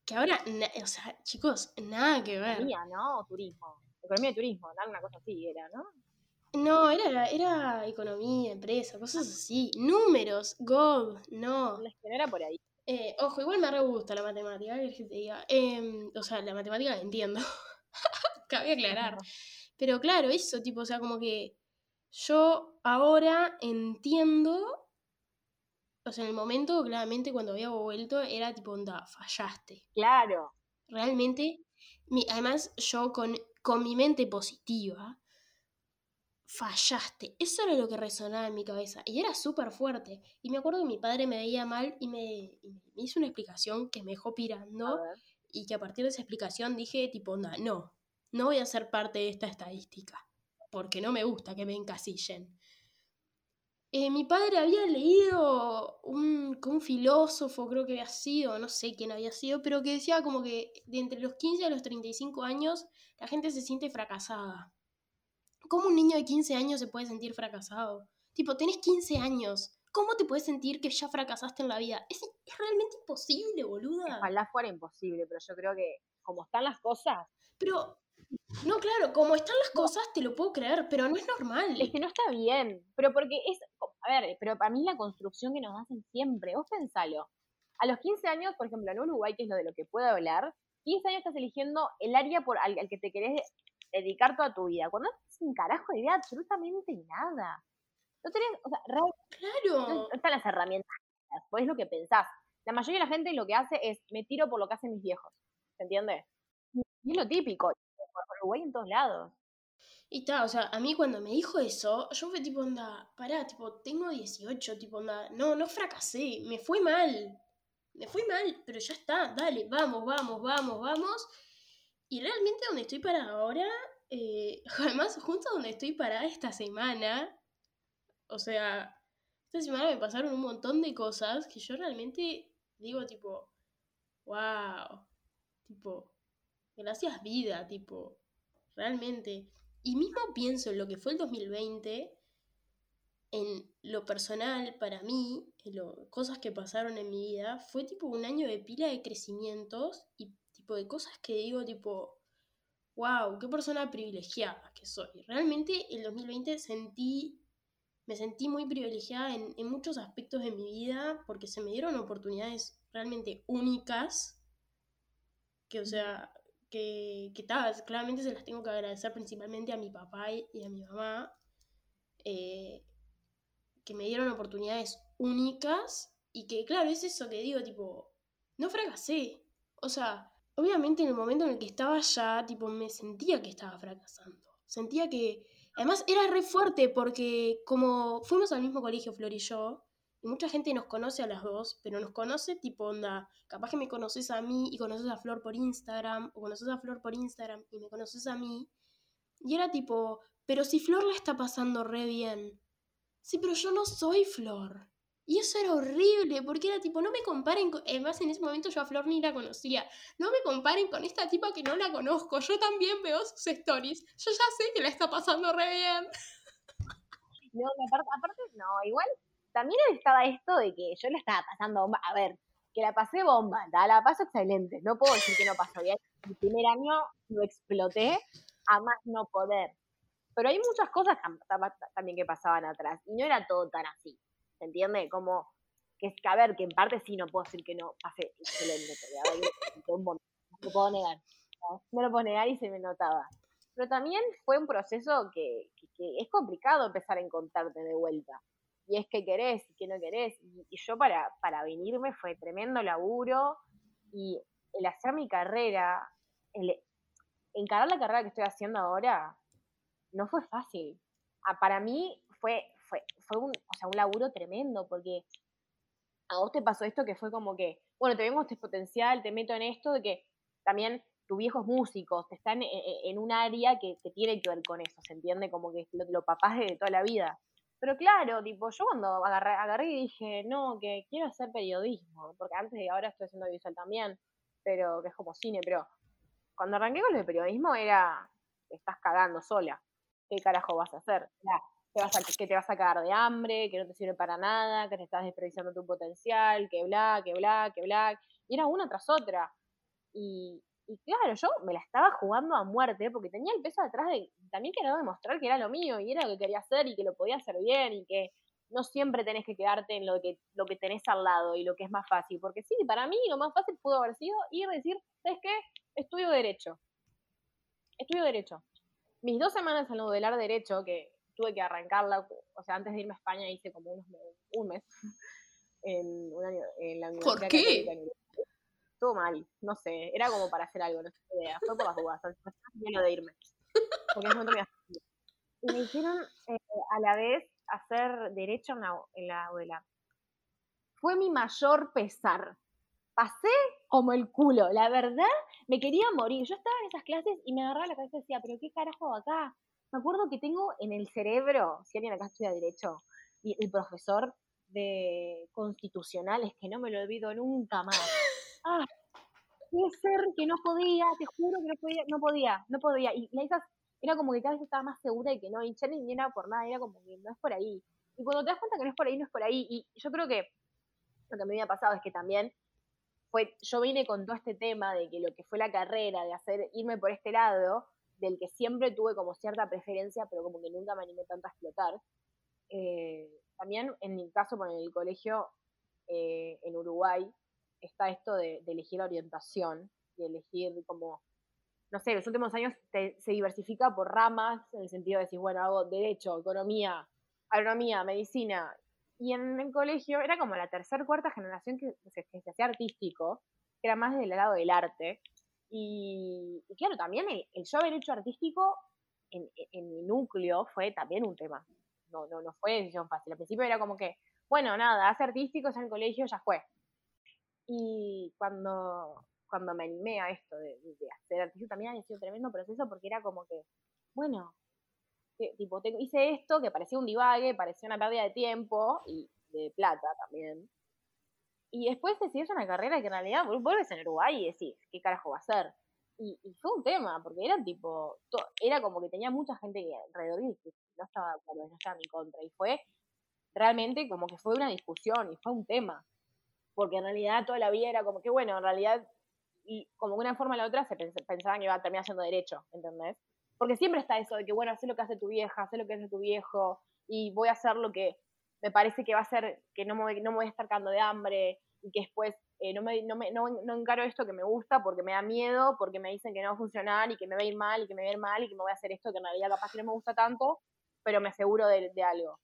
Que ahora, o sea, chicos, nada que ver. Economía, ¿no? Turismo. Economía de turismo, una cosa así era, ¿no? No, era, era economía, empresa, cosas así. Números, God, no. No era por ahí. Eh, ojo, igual me re gusta la matemática, que te diga. Em, o sea, la matemática la entiendo. Cabe aclarar. Pero claro, eso, tipo, o sea, como que yo ahora entiendo. O sea, en el momento, claramente, cuando había vuelto, era tipo, onda, fallaste. Claro. Realmente, mi, además, yo con, con mi mente positiva, fallaste. Eso era lo que resonaba en mi cabeza. Y era súper fuerte. Y me acuerdo que mi padre me veía mal y me, hizo una explicación que me dejó pirando. Y que a partir de esa explicación dije, tipo, no, no, no voy a ser parte de esta estadística. Porque no me gusta que me encasillen. Eh, mi padre había leído un, un filósofo, creo que había sido, no sé quién había sido, pero que decía como que de entre los 15 a los 35 años la gente se siente fracasada. ¿Cómo un niño de 15 años se puede sentir fracasado? Tipo, tenés 15 años. ¿Cómo te puedes sentir que ya fracasaste en la vida? Es, realmente imposible, boluda. Ojalá fuera imposible, pero yo creo que como están las cosas. Pero, no, claro, como están las cosas te lo puedo creer, pero no es normal. Es que no está bien. Pero porque es. A ver, pero para mí la construcción que nos hacen siempre, vos pensalo. A los 15 años, por ejemplo, en Uruguay, que es lo de lo que puedo hablar, 15 años estás eligiendo el área por al que te querés dedicar toda tu vida. Cuando no tienes un carajo de idea absolutamente nada. No tenés, o sea, claro. no, están las herramientas, pues es lo que pensás. La mayoría de la gente lo que hace es, me tiro por lo que hacen mis viejos, ¿se entiende? Y es lo típico, por Uruguay en todos lados. Y está, o sea, a mí cuando me dijo eso, yo fui tipo, onda, pará, tipo, tengo 18, tipo, onda, no, no fracasé, me fue mal, me fue mal, pero ya está, dale, vamos, vamos, vamos, vamos. Y realmente donde estoy parada ahora, eh, además justo donde estoy parada esta semana, o sea, esta semana me pasaron un montón de cosas que yo realmente digo tipo, wow, tipo, gracias vida, tipo, realmente. Y mismo pienso en lo que fue el 2020, en lo personal, para mí, en lo, cosas que pasaron en mi vida, fue tipo un año de pila de crecimientos y de cosas que digo tipo, wow, qué persona privilegiada que soy. Realmente el 2020 sentí, me sentí muy privilegiada en, muchos aspectos de mi vida porque se me dieron oportunidades realmente únicas, que o sea, que, que claramente se las tengo que agradecer principalmente a mi papá y a mi mamá, eh, que me dieron oportunidades únicas y que, claro, es eso que digo, tipo, no fracasé. O sea, obviamente en el momento en el que estaba allá, tipo, me sentía que estaba fracasando. Sentía que, además era re fuerte porque como fuimos al mismo colegio, Flor y yo, y mucha gente nos conoce a las dos, pero nos conoce tipo onda, capaz que me conoces a mí y conoces a Flor por Instagram, o conoces a Flor por Instagram y me conoces a mí. Y era tipo, pero si Flor la está pasando re bien. Sí, pero yo no soy Flor. Y eso era horrible, porque era tipo, no me comparen, con... además en ese momento yo a Flor ni la conocía, no me comparen con esta tipa que no la conozco, yo también veo sus stories, yo ya sé que la está pasando re bien. No, aparte, aparte no, igual también estaba esto de que yo la estaba pasando bomba, a ver, que la pasé bomba, la paso excelente, no puedo decir que no pasó bien, el primer año lo exploté a más no poder, pero hay muchas cosas también que pasaban atrás, y no era todo tan así ¿se entiende? Como que es que, a ver, que en parte sí no puedo decir que no pasé excelente, pero no lo puedo negar, ¿no? lo puedo negar y se me notaba. Pero también fue un proceso que, es complicado empezar a encontrarte de vuelta. Y es que querés y que no querés. Y, yo para, para venirme fue tremendo laburo y el hacer mi carrera, el encarar la carrera que estoy haciendo ahora, no fue fácil. Ah, para mí fue fue, fue un, o sea, un laburo tremendo, porque a vos te pasó esto que fue como que, bueno, te vemos este potencial, te meto en esto, de que también tus viejos músicos te están en, un área que, que, tiene que ver con eso, ¿se entiende? Como que lo, lo papás de toda la vida. Pero claro, tipo, yo cuando agarré, agarré y dije, no, que quiero hacer periodismo, porque antes de ahora estoy haciendo visual también, pero que es como cine, pero cuando arranqué con el periodismo era, estás cagando sola, ¿qué carajo vas a hacer? Que te vas a cagar de hambre, que no te sirve para nada, que te estás desperdiciando tu potencial, que bla, que bla, que bla. Y era una tras otra. Y, y claro, yo me la estaba jugando a muerte porque tenía el peso detrás de también quería demostrar que era lo mío y era lo que quería hacer y que lo podía hacer bien y que no siempre tenés que quedarte en lo que, lo que tenés al lado y lo que es más fácil. Porque sí, para mí lo más fácil pudo haber sido ir y decir, ¿sabes qué? Estudio Derecho. Estudio Derecho. Mis dos semanas en modelar Derecho, que tuve que arrancarla, o sea, antes de irme a España hice como unos, un mes en, en la Universidad ¿Por qué? Todo mal, no sé, era como para hacer algo, no sé idea, fue por las dudas, lleno de irme. Porque momento me Y me hicieron eh, a la vez hacer derecho en la, en la Fue mi mayor pesar. Pasé como el culo, la verdad, me quería morir. Yo estaba en esas clases y me agarraba la cabeza y decía, pero qué carajo acá. Me acuerdo que tengo en el cerebro, si alguien acá estudia derecho, y el profesor de constitucionales, que no me lo olvido nunca más. Ah, puede ser que no podía, te juro que no podía, no podía, no podía. Y esas era como que cada vez estaba más segura de que no, hinchar ni era por nada, era como que no es por ahí. Y cuando te das cuenta que no es por ahí, no es por ahí. Y yo creo que lo que me había pasado es que también fue, yo vine con todo este tema de que lo que fue la carrera, de hacer, irme por este lado, del que siempre tuve como cierta preferencia, pero como que nunca me animé tanto a explotar. Eh, también en mi caso, con el colegio eh, en Uruguay, está esto de, de elegir orientación y elegir como no sé, los últimos años se diversifica por ramas, en el sentido de decir, bueno, hago derecho, economía, agronomía, medicina. Y en el colegio era como la tercera, cuarta generación que, se hacía artístico, que era más del lado del arte. Y, claro, también el, yo haber hecho artístico en, mi núcleo fue también un tema. No, no, no fue decisión fácil. Al principio era como que, bueno, nada, hace artísticos en el colegio, ya fue. Y cuando cuando me animé a esto de, hacer artístico también ha sido un tremendo proceso porque era como que, bueno, tipo, hice esto que parecía un divague, parecía una pérdida de tiempo y de plata también. Y después decidís una carrera que en realidad vuelves en Uruguay y decís, ¿qué carajo va a ser? Y, fue un tema, porque era tipo, era como que tenía mucha gente alrededor y que no estaba de acuerdo, no estaba en mi contra. Y fue realmente como que fue una discusión y fue un tema. Porque en realidad toda la vida era como que, bueno, en realidad y como una forma o la otra se pensaban que iba a terminar haciendo derecho, ¿entendés? Porque siempre está eso de que, bueno, sé lo que hace tu vieja, sé lo que hace tu viejo, y voy a hacer lo que me parece que va a ser que no me, no me voy a estar cagando de hambre, y que después eh, no, me, no, me, no, no, encaro esto que me gusta porque me da miedo, porque me dicen que no va a funcionar, y que me va a ir mal, y que me va a ir mal, y que me voy a hacer esto que en realidad capaz que no me gusta tanto, pero me aseguro de, de algo.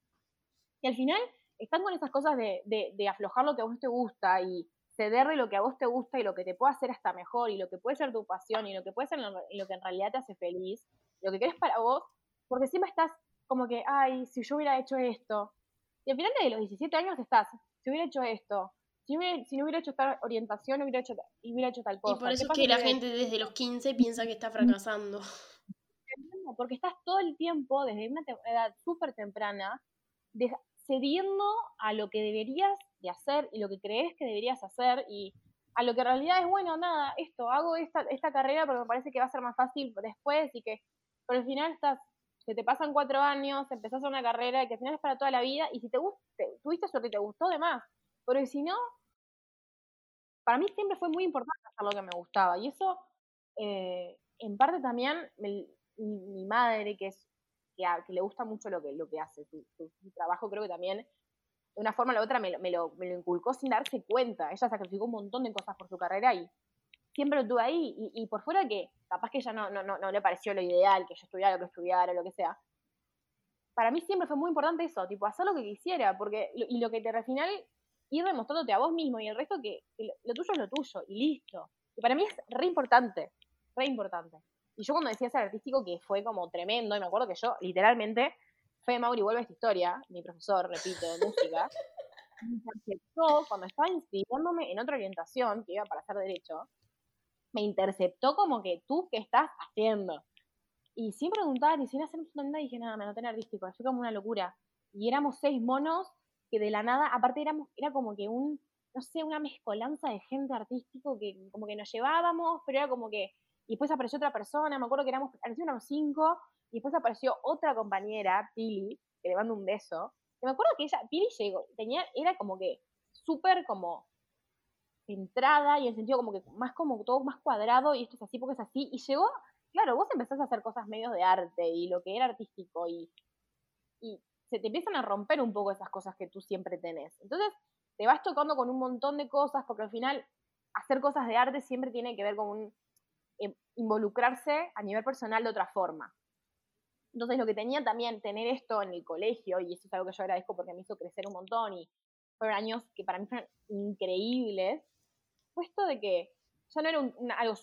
Y al final están con esas cosas de, de, aflojar lo que a vos te gusta y cederle lo que a vos te gusta y lo que te puede hacer hasta mejor y lo que puede ser tu pasión y lo que puede ser lo, que en realidad te hace feliz, lo que querés para vos, porque siempre estás como que, ay, si yo hubiera hecho esto. Y al final de los 17 años estás, si hubiera hecho esto, si, si no hubiera hecho tal orientación, hubiera hecho, hubiera hecho tal cosa. Y por eso es que la gente desde los 15 piensa que está fracasando. Porque estás todo el tiempo, desde una edad súper temprana, cediendo a lo que deberías de hacer y lo que crees que deberías hacer y a lo que en realidad es, bueno, nada, esto, hago esta, esta carrera porque me parece que va a ser más fácil después y que, pero al final estás, se te pasan cuatro años, empezás una carrera que al final es para toda la vida y si te gusta, tuviste suerte y te gustó, de más, pero si no, para mí siempre fue muy importante hacer lo que me gustaba y eso, eh, en parte también, mi, mi madre, que es que, le gusta mucho lo que, lo que hace, su, trabajo creo que también, de una forma o la otra, me, me, lo, me, lo, inculcó sin darse cuenta. Ella sacrificó un montón de cosas por su carrera y siempre lo tuve ahí. Y, por fuera que capaz que ella no, no, no, no, le pareció lo ideal, que yo estudiara lo que estudiara, lo que sea. Para mí siempre fue muy importante eso, tipo, hacer lo que quisiera, porque, y lo que te al ir demostrándote a vos mismo y el resto que, lo tuyo es lo tuyo, y listo. Y para mí es re importante, re importante. Y yo cuando decía ser artístico, que fue como tremendo, y me acuerdo que yo, literalmente, Fede Mauri vuelve a esta historia, mi profesor, repito, de música, me interceptó cuando estaba inscribiéndome en otra orientación, que iba para hacer derecho, me interceptó como que tú, ¿qué estás haciendo? Y sin preguntar y sin hacer nada, dije, nada, me anoté artístico, fue como una locura. Y éramos seis monos que de la nada, aparte éramos, era como que un, no sé, una mezcolanza de gente artístico que como que nos llevábamos, pero era como que y después apareció otra persona, me acuerdo que éramos, unos cinco, y después apareció otra compañera, Pili, que le mando un beso, que me acuerdo que ella, Pili llegó, tenía, era como que súper como centrada y en sentido como que más como todo más cuadrado y esto es así porque es así. Y llegó, claro, vos empezás a hacer cosas medios de arte y lo que era artístico y, y se te empiezan a romper un poco esas cosas que tú siempre tenés. Entonces te vas tocando con un montón de cosas porque al final hacer cosas de arte siempre tiene que ver con un, em, involucrarse a nivel personal de otra forma. Entonces lo que tenía también tener esto en el colegio, y eso es algo que yo agradezco porque me hizo crecer un montón y fueron años que para mí fueron increíbles, puesto de que ya no era algo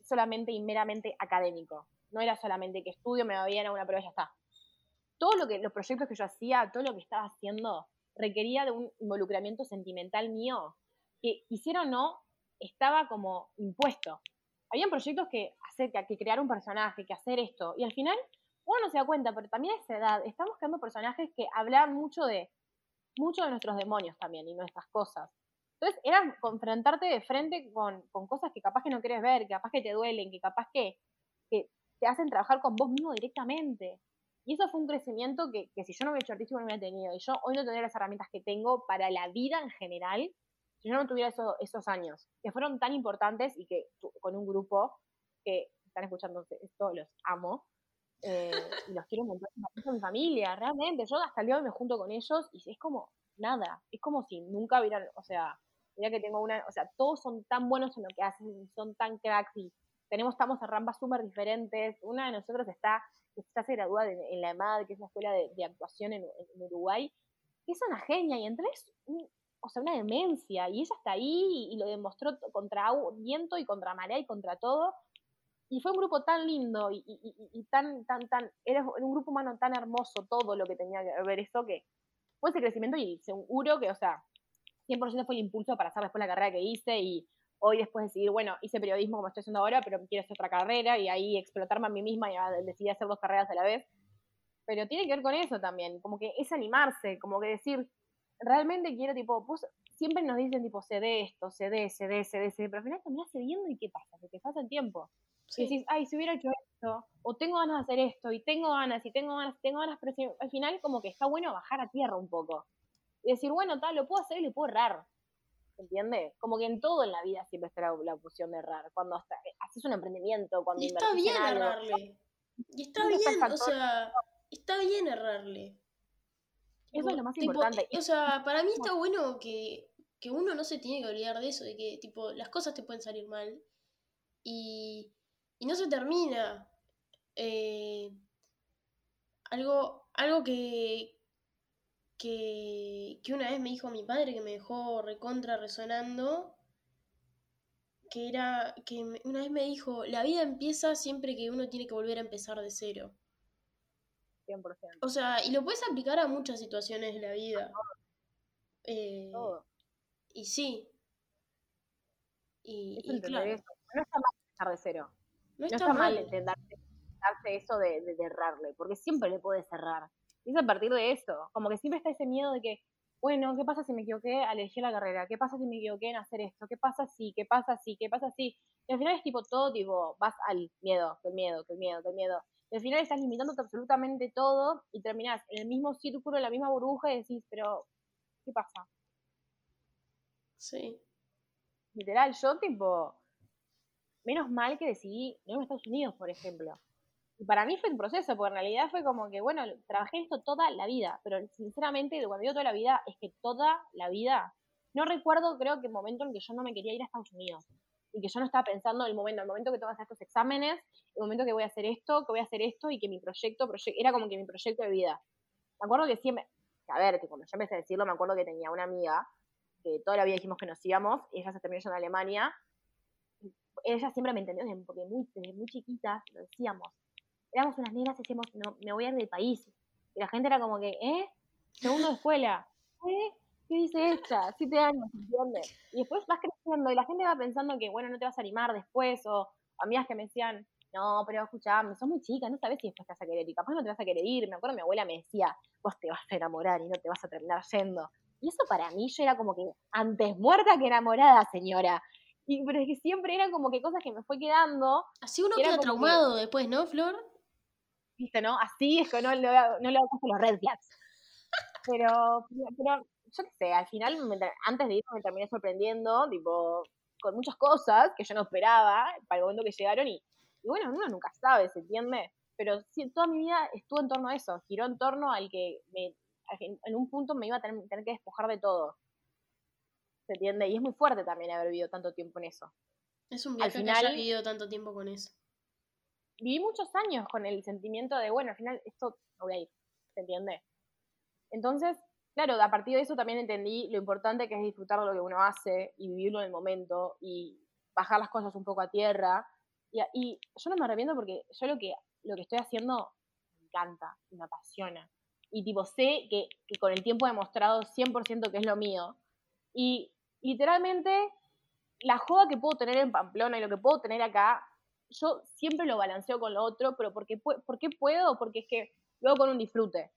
solamente y meramente académico. No era solamente que estudio, me va bien a una prueba y ya está. Todo lo que, los proyectos que yo hacía, todo lo que estaba haciendo, requería de un involucramiento sentimental mío, que quisiera o no, estaba como impuesto. Habían proyectos que hacer, que crear un personaje, que hacer esto, y al final uno no se da cuenta, pero también a esa edad estamos creando personajes que hablan mucho de, mucho de nuestros demonios también y nuestras cosas. Entonces era confrontarte de frente con, cosas que capaz que no quieres ver, que capaz que te duelen, que capaz que, que te hacen trabajar con vos mismo directamente. Y eso fue un crecimiento que, que, si yo no hubiera hecho artístico no hubiera tenido. Y yo hoy no tendría las herramientas que tengo para la vida en general si yo no tuviera esos años, que fueron tan importantes y que con un grupo que están escuchando esto, los amo, eh, y los quiero montar con mi familia, realmente. Yo hasta el día de hoy me junto con ellos y es como nada, es como si nunca hubieran, o sea, mira que tengo una, o sea, todos son tan buenos en lo que hacen, son tan cracks y tenemos, estamos a rambas súper diferentes. Una de nosotros está, está se gradúa en, la EMAD, que es la escuela de, actuación en, Uruguay, es una genia y entre o sea, una demencia, y ella está ahí y, lo demostró contra viento y contra marea y contra todo, y fue un grupo tan lindo y, y, tan, tan, tan, era un grupo humano tan hermoso todo lo que tenía que ver eso, que fue ese crecimiento y seguro que, o sea, 100% fue el impulso para hacer después la carrera que hice y hoy después decidir, bueno, hice periodismo como estoy haciendo ahora, pero quiero hacer otra carrera y ahí explotarme a mí misma y decidí hacer dos carreras a la vez. Pero tiene que ver con eso también, como que es animarse, como que decir, realmente quiero, tipo, pues, siempre nos dicen, tipo, cede esto, cede, cede, cede, cede, pero al final terminas cediendo y ¿qué pasa? Que te pasa el tiempo. Y decís, ay, si hubiera hecho esto, o tengo ganas de hacer esto, y tengo ganas, y tengo ganas, y tengo ganas, pero al final como que está bueno bajar a tierra un poco. Y decir, bueno, tal, lo puedo hacer y lo puedo errar. ¿Entiendes? Como que en todo en la vida siempre está la, opción de errar. Cuando hasta, eh, haces un emprendimiento, cuando Y está bien errarle. Y está bien, o sea, está bien errarle. Eso es lo más importante. O sea, para mí está bueno que, que uno no se tiene que olvidar de eso, de que tipo las cosas te pueden salir mal. Y, y no se termina. Eh, algo, algo que, que, que, una vez me dijo mi padre que me dejó recontra resonando, que era que una vez me dijo, la vida empieza siempre que uno tiene que volver a empezar de cero. 100%. O sea, y lo puedes aplicar a muchas situaciones de la vida. Eh, y sí. Y, claro. No está mal empezar de cero. No está, mal darse, eso de, de, errarle, porque siempre le puedes cerrar. Y es a partir de eso. Como que siempre está ese miedo de que, bueno, ¿qué pasa si me equivoqué al elegir la carrera? ¿Qué pasa si me equivoqué en hacer esto? ¿Qué pasa si? ¿Qué pasa si? ¿Qué pasa si? Y al final es tipo todo, tipo, vas al miedo, que el miedo, que el miedo, que el miedo. Y al final estás limitándote absolutamente todo y terminás en el mismo círculo, en la misma burbuja y decís, pero, ¿qué pasa? Sí. Literal, yo tipo, menos mal que decidí irme a Estados Unidos, por ejemplo. Y para mí fue un proceso, porque en realidad fue como que, bueno, trabajé esto toda la vida, pero sinceramente, cuando digo toda la vida, es que toda la vida, no recuerdo, creo que el momento en que yo no me quería ir a Estados Unidos y que yo no estaba pensando en el momento, el momento que tengo que hacer estos exámenes, el momento que voy a hacer esto, que voy a hacer esto y que mi proyecto, era como que mi proyecto de vida. Me acuerdo que siempre, a ver, que cuando yo empecé a decirlo, me acuerdo que tenía una amiga que toda la vida dijimos que nos íbamos y ella se terminó yendo a Alemania ella siempre me entendió porque muy, desde muy chiquitas lo decíamos. Éramos unas nenas y decíamos, no, me voy a ir del país. Y la gente era como que, ¿eh? Segundo de escuela. ¿Eh? ¿Qué dice esta? Siete años, ¿entiendes? Y después vas creciendo y la gente va pensando que, bueno, no te vas a animar después. O amigas que me decían, no, pero escuchame, sos muy chica, no sabes si después te vas a querer ir. Capaz no te vas a querer ir. Me acuerdo mi abuela me decía, vos te vas a enamorar y no te vas a terminar yendo. Y eso para mí yo era como que antes muerta que enamorada, señora. Y, pero es que siempre eran como que cosas que me fue quedando. Así uno queda traumado después, ¿no, Flor? Viste, ¿no? Así es que no le, no le los red flags. Pero, pero yo qué sé, al final, antes de ir me terminé sorprendiendo, tipo, con muchas cosas que yo no esperaba para el momento que llegaron y, bueno, uno nunca sabe, ¿se entiende? Pero sí, toda mi vida estuvo en torno a eso, giró en torno al que me, en un punto me iba a tener, que despojar de todo. ¿Se entiende? Y es muy fuerte también haber vivido tanto tiempo en eso. Es un viaje al final, que haya vivido tanto tiempo con eso. Viví muchos años con el sentimiento de, bueno, al final esto no voy a ir, ¿se entiende? Entonces, claro, a partir de eso también entendí lo importante que es disfrutar de lo que uno hace y vivirlo en el momento y bajar las cosas un poco a tierra. Y, yo no me arrepiento porque yo lo que, lo que estoy haciendo me encanta y me apasiona. Y tipo, sé que, que con el tiempo he demostrado 100% que es lo mío. Y literalmente, la joda que puedo tener en Pamplona y lo que puedo tener acá, yo siempre lo balanceo con lo otro, pero porque, ¿por qué puedo? Porque es que luego con un disfrute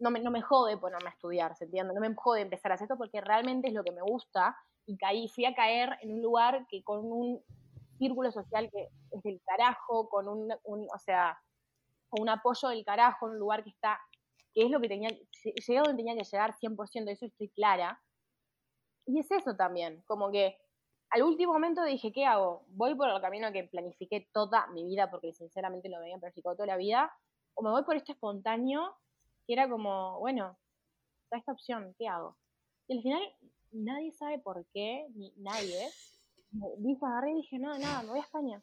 no me, no me jode ponerme a estudiar, ¿se entiende? No me jode empezar a hacer esto porque realmente es lo que me gusta y caí, fui a caer en un lugar que con un círculo social que es del carajo, con un, o sea, un apoyo del carajo, un lugar que está, que es lo que tenía, llegué donde tenía que llegar 100%, de eso estoy clara. Y es eso también, como que al último momento dije, ¿qué hago? ¿Voy por el camino que planifiqué toda mi vida, porque sinceramente lo había planificado toda la vida? ¿O me voy por este espontáneo era como, bueno, está esta opción, ¿qué hago? Y al final nadie sabe por qué, ni nadie. Dijo, agarré y dije, no, nada, me voy a España.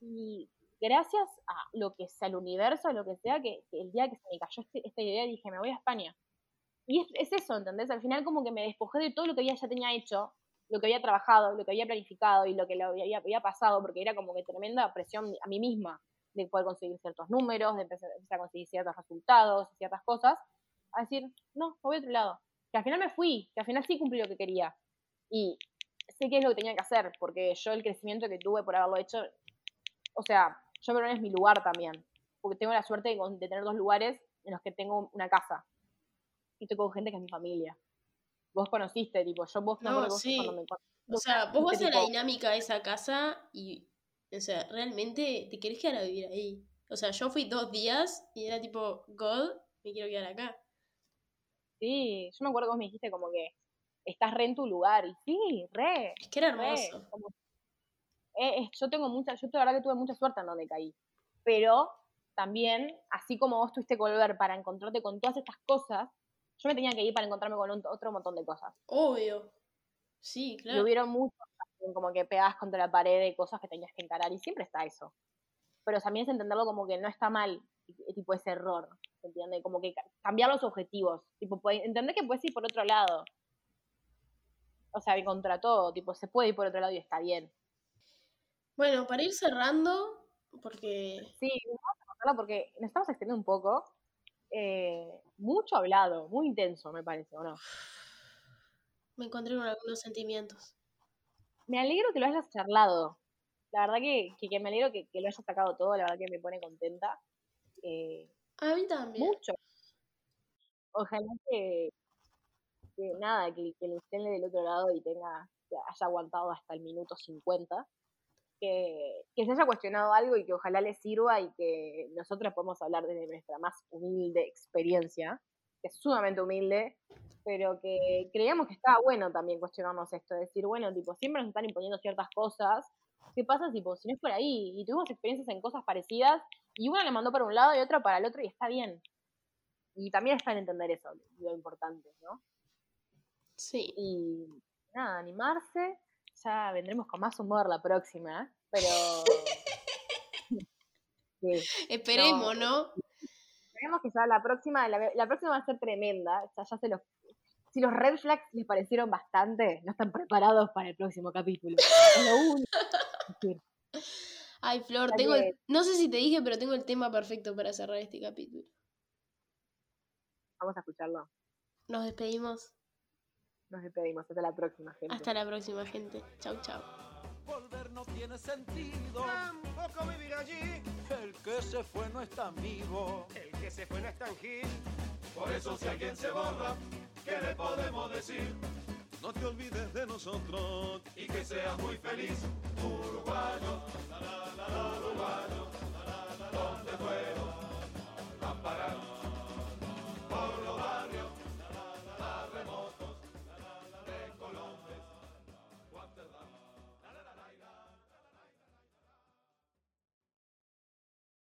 Y gracias a lo que sea, al universo, a lo que sea, que, el día que se me cayó este, esta idea dije, me voy a España. Y es, eso, ¿entendés? Al final como que me despojé de todo lo que ya tenía hecho, lo que había trabajado, lo que había planificado y lo que había, había pasado, porque era como que tremenda presión a mí misma de poder conseguir ciertos números, de empezar, a conseguir ciertos resultados, ciertas cosas, a decir, no, voy a otro lado. Que al final me fui, que al final sí cumplí lo que quería. Y sé qué es lo que tenía que hacer, porque yo el crecimiento que tuve por haberlo hecho, o sea, yo creo que es mi lugar también, porque tengo la suerte de, tener dos lugares en los que tengo una casa. Y estoy gente que es mi familia. Vos conociste, tipo, yo vos no, sí. cuando me O sea, vos vas a la dinámica de esa casa y o sea, realmente te querés quedar a vivir ahí. O sea, yo fui dos días y era tipo, God, me quiero quedar acá. Sí, yo me acuerdo que vos me dijiste como que estás re en tu lugar. Y sí, re. Es que era hermoso. Eh, yo tengo mucha, yo la verdad que tuve mucha suerte en donde caí. Pero también, así como vos tuviste que volver para encontrarte con todas estas cosas, yo me tenía que ir para encontrarme con otro montón de cosas. Obvio. Sí, claro. Y hubieron muchos como que pegas contra la pared de cosas que tenías que encarar y siempre está eso. Pero también es entenderlo como que no está mal, tipo ese error, ¿se entiende? Como que cambiar los objetivos, tipo, entender que puedes ir por otro lado. O sea, contra todo, tipo, se puede ir por otro lado y está bien. Bueno, para ir cerrando, porque... Sí, vamos a porque nos estamos extendiendo un poco. Eh, mucho hablado, muy intenso, me parece, ¿o no? Me encontré con algunos sentimientos me alegro que lo hayas charlado. La verdad que, que, me alegro que, lo hayas sacado todo, la verdad que me pone contenta. Eh, a mí también. Mucho. Ojalá que, que nada, que, que le estén del otro lado y tenga, que haya aguantado hasta el minuto 50. Que, que se haya cuestionado algo y que ojalá le sirva y que nosotros podamos hablar desde nuestra más humilde experiencia, que es sumamente humilde, pero que creíamos que estaba bueno también cuestionarnos esto, decir, bueno, tipo, siempre nos están imponiendo ciertas cosas, ¿qué pasa si, si no es por ahí? Y tuvimos experiencias en cosas parecidas, y una le mandó para un lado y otra para el otro, y está bien. Y también está en entender eso, lo importante, ¿no? Sí. Y nada, animarse, ya vendremos con más humor la próxima, pero... Esperemos, ¿no? Esperemos que ya la próxima, la, la, próxima va a ser tremenda, ya, ya se los si los red flags les parecieron bastante, no están preparados para el próximo capítulo. Es lo único. Ay, Flor, tengo no sé si te dije, pero tengo el tema perfecto para cerrar este capítulo. Vamos a escucharlo. Nos despedimos. Nos despedimos. Hasta la próxima, gente. Hasta la próxima, gente. Chau, chau. Volver no tiene sentido. Tampoco vivir allí. El que se fue no es tan vivo. El que se fue no es tan gil. Por eso si alguien se borra, ¿qué le podemos decir? No te olvides de nosotros y que seas muy feliz. Uruguayo, la la la, la uruguayo,